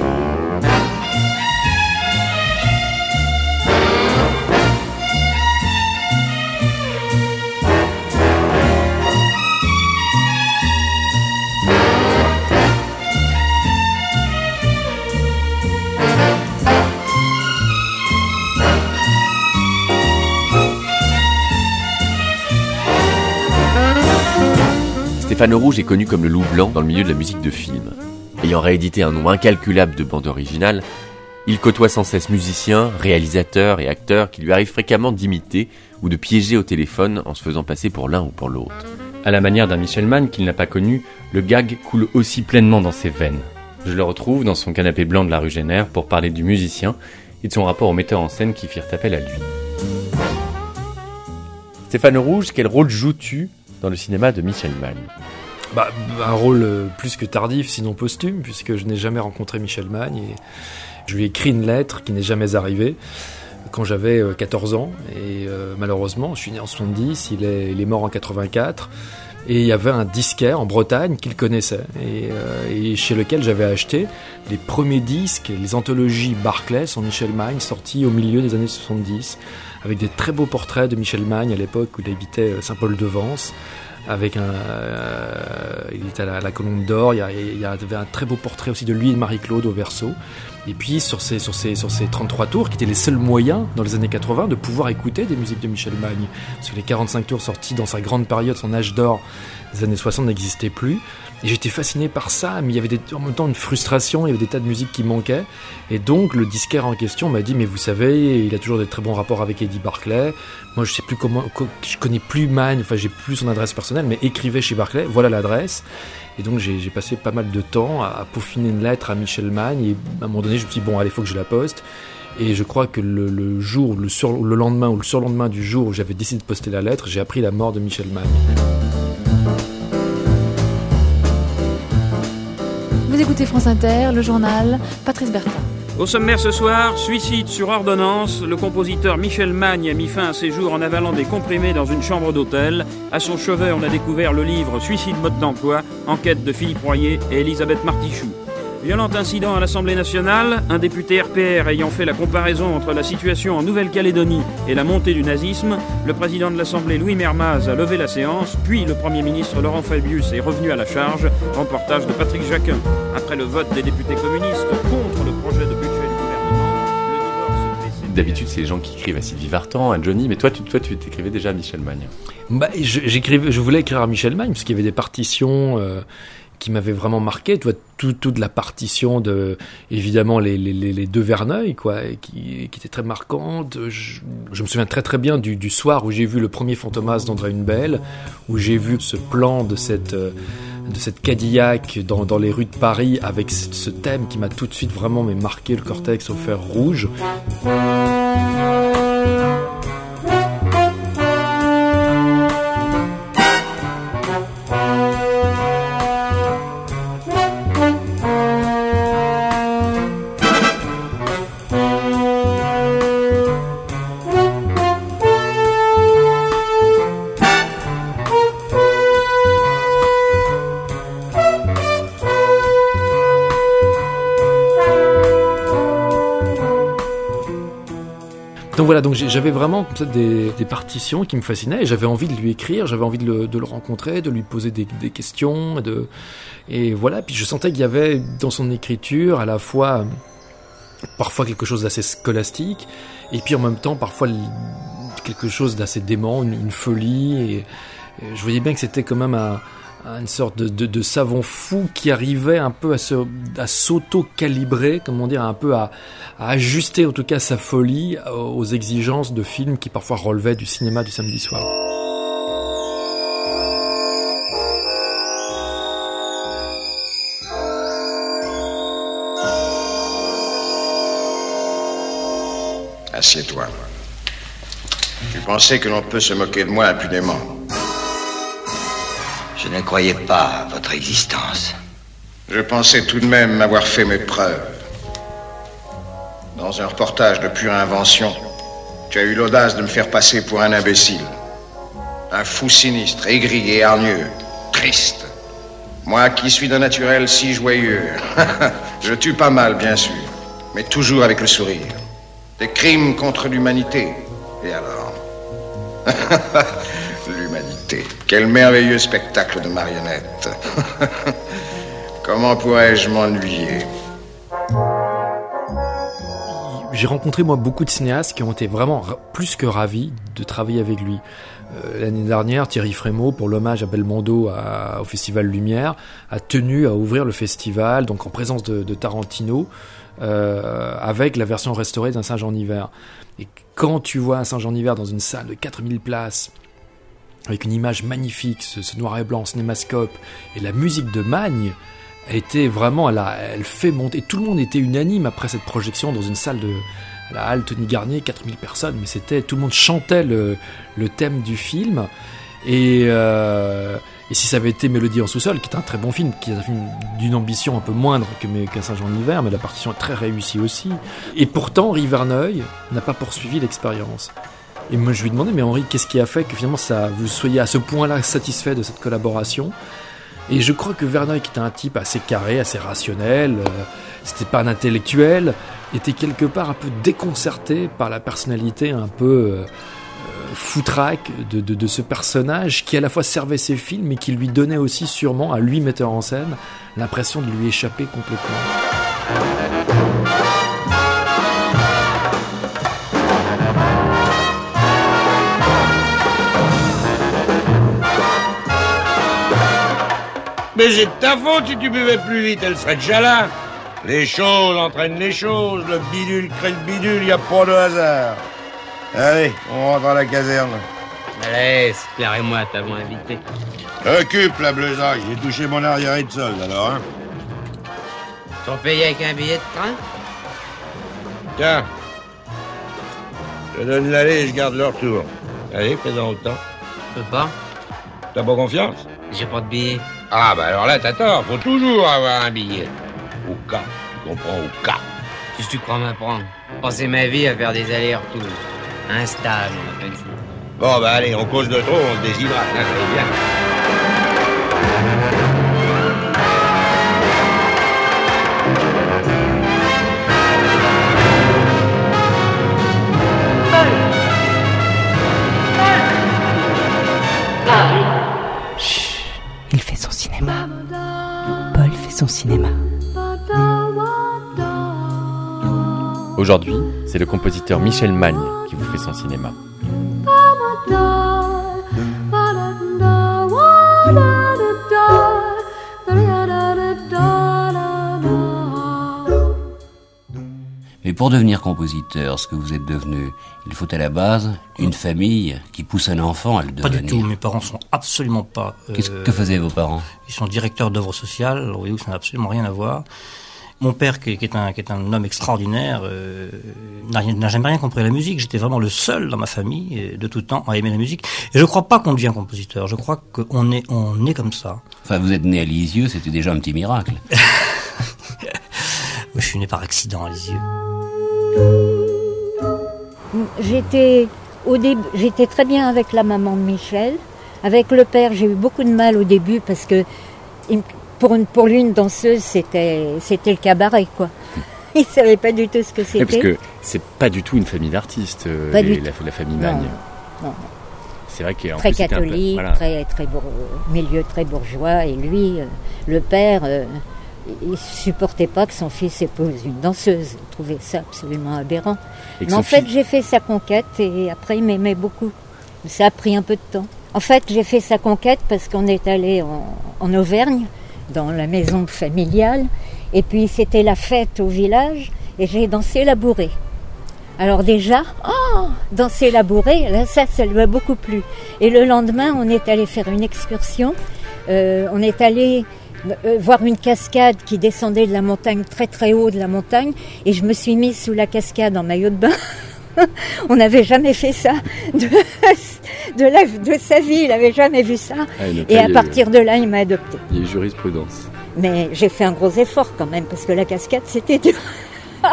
Stéphane Rouge est connu comme le loup blanc dans le milieu de la musique de film. Ayant réédité un nombre incalculable de bandes originales, il côtoie sans cesse musiciens, réalisateurs et acteurs qui lui arrivent fréquemment d'imiter ou de piéger au téléphone en se faisant passer pour l'un ou pour l'autre. À la manière d'un Michel Mann qu'il n'a pas connu, le gag coule aussi pleinement dans ses veines. Je le retrouve dans son canapé blanc de la rue Génère pour parler du musicien et de son rapport aux metteurs en scène qui firent appel à lui. Stéphane Rouge, quel rôle joues-tu dans le cinéma de Michel Mann. Bah, un rôle plus que tardif, sinon posthume, puisque je n'ai jamais rencontré Michel Magne et je lui ai écrit une lettre qui n'est jamais arrivée quand j'avais 14 ans. Et euh, malheureusement, je suis né en 70, il est, mort en 84 et il y avait un disquaire en Bretagne qu'il connaissait et, euh, chez lequel j'avais acheté les premiers disques, les anthologies Barclay en Michel Magne sortis au milieu des années 70 avec des très beaux portraits de Michel Magne à l'époque où il habitait Saint-Paul-de-Vence avec un, euh, il était à la, Colombe d'Or. Il y, avait un très beau portrait aussi de lui et de Marie-Claude au verso. Et puis sur ces, sur, ces, sur ces 33 tours, qui étaient les seuls moyens dans les années 80 de pouvoir écouter des musiques de Michel Magne. Parce que les 45 tours sortis dans sa grande période, son âge d'or des années 60 n'existaient plus. Et j'étais fasciné par ça, mais il y avait en même temps une frustration, il y avait des tas de musiques qui manquaient. Et donc le disquaire en question m'a dit, mais vous savez, il a toujours des très bons rapports avec Eddie Barclay. Moi, je sais plus comment, je connais plus Magne, enfin j'ai plus son adresse personnelle, mais écrivez chez Barclay, voilà l'adresse. Et donc j'ai passé pas mal de temps à, peaufiner une lettre à Michel Magne. Et à un moment donné, je me suis dit, bon, allez, faut que je la poste. Et je crois que le, jour, le, lendemain ou le surlendemain du jour où j'avais décidé de poster la lettre, j'ai appris la mort de Michel Magne. Écoutez France Inter, le journal, Patrice Bertin. Au sommaire ce soir, suicide sur ordonnance, le compositeur Michel Magne a mis fin à ses jours en avalant des comprimés dans une chambre d'hôtel. À son chevet, on a découvert le livre Suicide mode d'emploi, enquête de Philippe Royer et Elisabeth Martichoux. Violent incident à l'Assemblée nationale, un député RPR ayant fait la comparaison entre la situation en Nouvelle-Calédonie et la montée du nazisme, le président de l'Assemblée Louis Mermaz a levé la séance, puis le Premier ministre Laurent Fabius est revenu à la charge, reportage de Patrick Jacquin. Après le vote des députés communistes contre le projet de budget du gouvernement, le divorce... D'habitude, c'est les gens qui écrivent à Sylvie Vartan, à Johnny, mais toi, tu, toi, tu t'écrivais déjà à Michel Magne. Bah, j'écrivais, je voulais écrire à Michel Magne, parce qu'il y avait des partitions... Euh qui m'avait vraiment marqué, tu vois, tout, toute la partition de, évidemment, les, deux Verneuil, quoi, qui, était très marquante. Je, me souviens très très bien du, soir où j'ai vu le premier Fantomas d'André Une Belle, où j'ai vu ce plan de cette, de cette Cadillac dans, dans les rues de Paris avec ce, ce thème qui m'a tout de suite vraiment marqué le cortex au fer rouge. J'avais vraiment des, partitions qui me fascinaient et j'avais envie de lui écrire, j'avais envie de le, rencontrer, de lui poser des, questions. Et, voilà, puis je sentais qu'il y avait dans son écriture à la fois parfois quelque chose d'assez scolastique et puis en même temps parfois quelque chose d'assez dément, une, folie. Et, je voyais bien que c'était quand même un une sorte de, savon fou qui arrivait un peu à, se, s'auto-calibrer, comment dire, un peu à, à, ajuster en tout cas sa folie aux exigences de films qui parfois relevaient du cinéma du samedi soir. Assieds-toi. Tu pensais que l'on peut se moquer de moi impunément. Je ne croyais pas à votre existence. Je pensais tout de même avoir fait mes preuves. Dans un reportage de pure invention, tu as eu l'audace de me faire passer pour un imbécile. Un fou sinistre, aigri et hargneux, triste. Moi qui suis d'un naturel si joyeux. Je tue pas mal, bien sûr, mais toujours avec le sourire. Des crimes contre l'humanité. Et alors? Quel merveilleux spectacle de marionnettes. Comment pourrais-je m'ennuyer? J'ai rencontré moi beaucoup de cinéastes qui ont été vraiment plus que ravis de travailler avec lui. Euh, L'année dernière, Thierry Frémaux, pour l'hommage à Belmondo au Festival Lumière, a tenu à ouvrir le festival, donc en présence de, Tarantino, euh, avec la version restaurée d'un Saint-Jean en hiver. Et quand tu vois un Saint-Jean en hiver dans une salle de 4000 places, avec une image magnifique, ce, noir et blanc, cinémascope, et la musique de Magne, elle était vraiment, elle, a, elle fait monter. Tout le monde était unanime après cette projection dans une salle de la halle Tony Garnier, 4000 personnes, mais c'était tout le monde chantait le, thème du film. Et, euh, et si ça avait été Mélodie en sous-sol, qui est un très bon film, qui est un film d'une ambition un peu moindre que qu'un Saint-Jean en hiver, mais la partition est très réussie aussi. Et pourtant, Riverneuil n'a pas poursuivi l'expérience. Et moi, je lui demandais, mais Henri, qu'est-ce qui a fait que finalement ça, vous soyez à ce point-là satisfait de cette collaboration? Et je crois que Verneuil, qui était un type assez carré, assez rationnel, euh, c'était pas un intellectuel, était quelque part un peu déconcerté par la personnalité un peu euh, foutraque de, de, de, ce personnage qui à la fois servait ses films mais qui lui donnait aussi sûrement à lui metteur en scène l'impression de lui échapper complètement. Mais c'est de ta faute si tu buvais plus vite, elle serait déjà là. Les choses entraînent les choses, le bidule crée le bidule, y a pas de hasard. Allez, on rentre à la caserne. Allez, Claire et moi t'avons invité. Occupe la bleusaille, j'ai touché mon arrière de solde alors, hein. T'en payé avec un billet de train? Tiens. Je donne l'aller et je garde le retour. Allez, fais dans autant. Je peux pas. T'as pas confiance? J'ai pas de billet. Ah bah alors là, t'as tort, faut toujours avoir un billet. Au cas, tu comprends, au cas. Qu'est-ce que tu crois m'apprendre? Passer ma vie à faire des allers-retours. Un stage, on appelle ça. Bon bah allez, on cause de trop, on se déshydrate, hein, bien. Aujourd'hui, c'est le compositeur Michel Magne qui vous fait son cinéma. Mais pour devenir compositeur, ce que vous êtes devenu, il faut à la base une famille qui pousse un enfant à le devenir. Pas du tout, mes parents sont absolument pas... Euh, Qu'est-ce que faisaient vos parents? Ils sont directeurs d'œuvres sociales, alors voyez-vous, ça n'a absolument rien à voir. Mon père, qui, qui, est, un, qui est un homme extraordinaire, euh, n'a jamais rien compris à la musique. J'étais vraiment le seul dans ma famille, de tout temps, à aimer la musique. Et je crois pas qu'on devient compositeur. Je crois qu'on est, on est comme ça. Enfin, vous êtes né à Lisieux, c'était déjà un petit miracle. je suis né par accident à Lisieux. J'étais au début, j'étais très bien avec la maman de Michel. Avec le père, j'ai eu beaucoup de mal au début parce que pour, une, pour lui, une danseuse, c'était, c'était le cabaret, quoi. il savait pas du tout ce que c'était. parce que c'est pas du tout une famille d'artistes, euh, Pas les- du la, la famille Non, Magne. non. C'est vrai qu'en très plus, c'était un peu- catholique, voilà. très, très milieu très bourgeois. Et lui, euh, le père, euh, il supportait pas que son fils épouse une danseuse. Il trouvait ça absolument aberrant. Et Mais en fait, fils- j'ai fait sa conquête et après, il m'aimait beaucoup. Ça a pris un peu de temps. En fait, j'ai fait sa conquête parce qu'on est allé en, en Auvergne, dans la maison familiale, et puis c'était la fête au village, et j'ai dansé la bourrée. Alors déjà, oh, danser la bourrée, là, ça, ça lui a beaucoup plu. Et le lendemain, on est allé faire une excursion. Euh, on est allé euh, voir une cascade qui descendait de la montagne, très très haut de la montagne, et je me suis mise sous la cascade en maillot de bain. on n'avait jamais fait ça de, de, la- de sa vie, il n'avait jamais vu ça. Ah, et à partir de là, il m'a adopté. Il y a eu jurisprudence. Mais j'ai fait un gros effort quand même, parce que la cascade, c'était dur.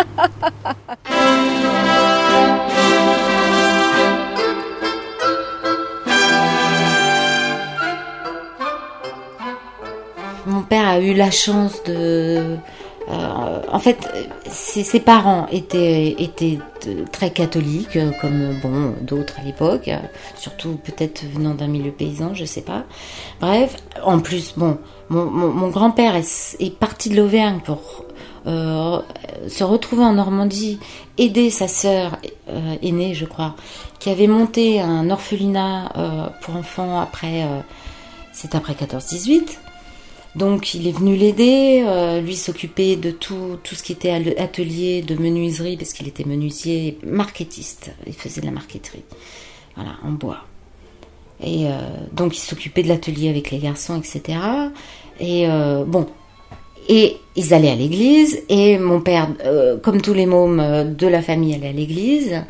Mon père a eu la chance de. euh, en fait, ses, ses parents étaient, étaient euh, très catholiques, euh, comme bon d'autres à l'époque, euh, surtout peut-être venant d'un milieu paysan, je sais pas. Bref, en plus, bon, mon, grand-père est, parti de l'Auvergne pour euh, se retrouver en Normandie, aider sa sœur euh, aînée, je crois, qui avait monté un orphelinat euh, pour enfants après. euh, c'est après 14-18. Donc il est venu l'aider, euh, lui s'occuper de tout, tout ce qui était atelier de menuiserie, parce qu'il était menuisier, et markettiste, il faisait de la marqueterie, voilà, en bois. Et euh, donc il s'occupait de l'atelier avec les garçons, etc. Et euh, bon, et ils allaient à l'église, et mon père, comme tous les mômes de la famille, allait à l'église.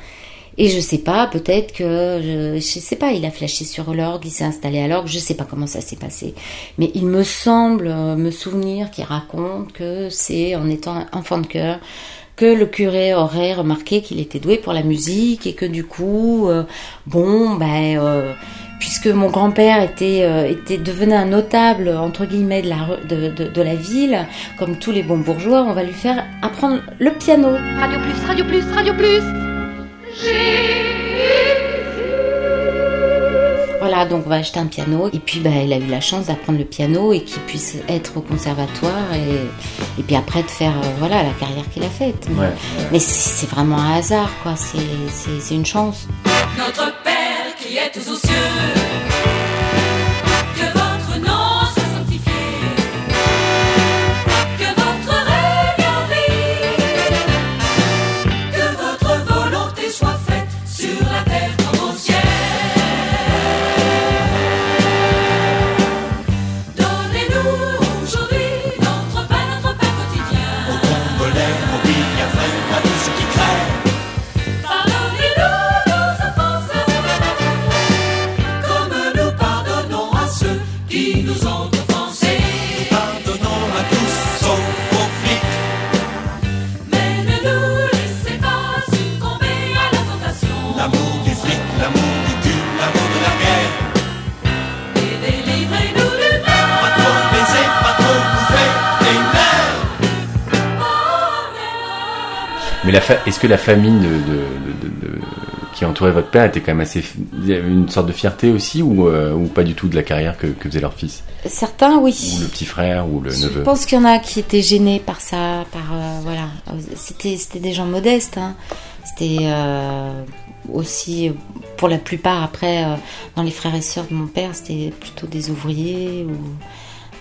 Et je sais pas, peut-être que, je, je sais pas, il a flashé sur l'orgue, il s'est installé à l'orgue, je sais pas comment ça s'est passé. Mais il me semble euh, me souvenir qu'il raconte que c'est en étant enfant de cœur que le curé aurait remarqué qu'il était doué pour la musique et que du coup, euh, bon, ben, euh, puisque mon grand-père était, euh, était devenu un notable entre guillemets de la, de, de la ville, comme tous les bons bourgeois, on va lui faire apprendre le piano. Radio Plus, Radio Plus, Radio Plus. Voilà, donc on va acheter un piano. Et puis, bah, il a eu la chance d'apprendre le piano et qu'il puisse être au conservatoire et, et puis après de faire, euh, voilà, la carrière qu'il a faite. Mais, Ouais. mais c'est vraiment un hasard, quoi. C'est- une chance. Notre la fa- est-ce que la famille de, de- de- de- qui entourait votre père était quand même assez. Il y avait une sorte de fierté aussi ou, euh, ou pas du tout de la carrière que, que faisait leur fils? Certains, oui. Ou le petit frère ou le Je neveu? pense qu'il y en a qui étaient gênés par ça, par euh, voilà. C'était c'était des gens modestes. Hein. C'était euh, aussi pour la plupart après dans les frères et sœurs de mon père, c'était plutôt des ouvriers ou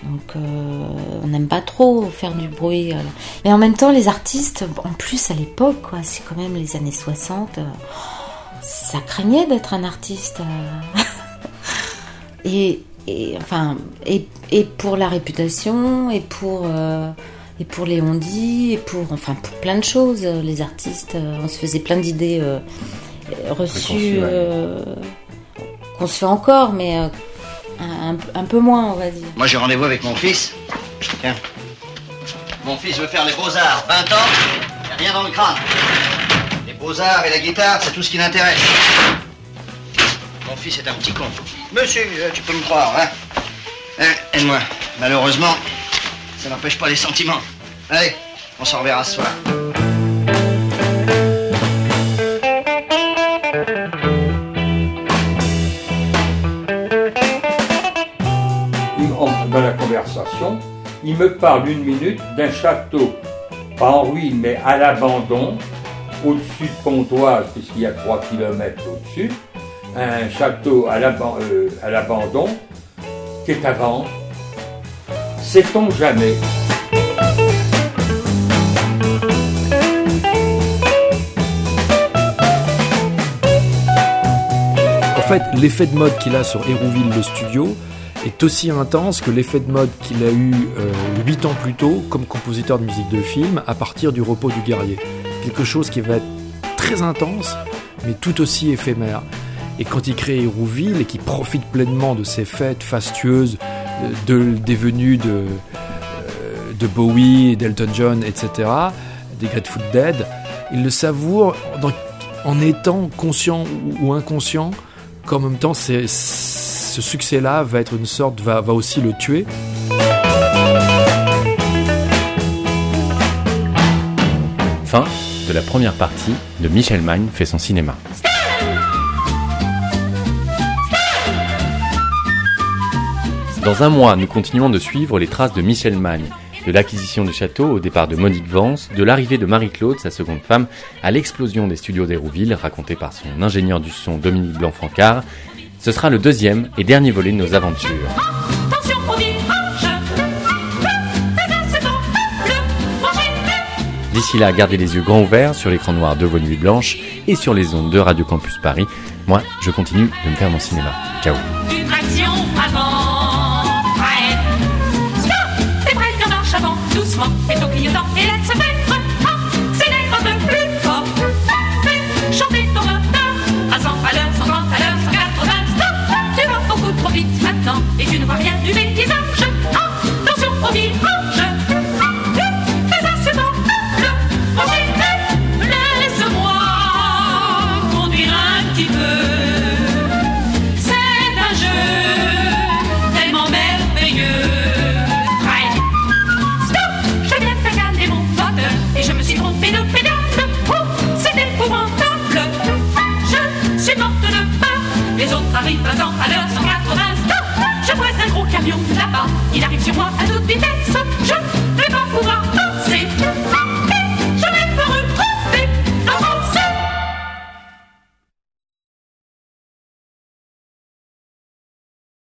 donc euh, on n'aime pas trop faire du bruit. euh. Mais en même temps, les artistes, en plus à l'époque, quoi, c'est quand même les années 60. euh, ça craignait d'être un artiste. euh. et, et enfin et, et pour la réputation et pour et pour les et pour enfin pour plein de choses les artistes on se faisait plein d'idées reçues qu'on se fait encore mais un, peu moins on va dire Moi, j'ai rendez-vous avec mon fils. Tiens. Mon fils veut faire les beaux-arts. 20 ans, y a rien dans le crâne. Les beaux-arts et la guitare, c'est tout ce qui l'intéresse. Mon fils est un petit con. Monsieur, euh, tu peux me croire, hein Hein, Aide-moi. Malheureusement, ça n'empêche pas les sentiments. Allez, on s'en reverra ce soir. Il me parle une minute d'un château, pas en ruine, mais à l'abandon, au-dessus de Pontoise, puisqu'il y a 3 km au-dessus, un château euh, à l'abandon qui est à vendre. Sait-on jamais? En fait, l'effet de mode qu'il a sur Hérouville, le studio, est aussi intense que l'effet de mode qu'il a eu euh, 8 ans plus tôt comme compositeur de musique de film à partir du repos du guerrier. Quelque chose qui va être très intense, mais tout aussi éphémère. Et quand il crée Hérouville et qu'il profite pleinement de ces fêtes fastueuses, euh, de, des venues de, euh, de Bowie, d'Elton John, etc., des Grateful Dead, il le savoure en étant conscient ou inconscient qu'en même temps c'est- ce succès-là va être une sorte, va, va aussi le tuer. Fin de la première partie de Michel Magne fait son cinéma. Dans un mois, nous continuons de suivre les traces de Michel Magne, de l'acquisition du château au départ de Monique Vance, de l'arrivée de Marie-Claude, sa seconde femme, à l'explosion des studios d'Hérouville, racontée par son ingénieur du son Dominique Blanc-Francard. Ce sera le deuxième et dernier volet de nos aventures. Manger D'ici là, gardez les yeux grands ouverts sur l'écran noir de vos nuits blanches et sur les ondes de Radio Campus Paris. Moi, je continue de me faire mon cinéma. Ciao avant Doucement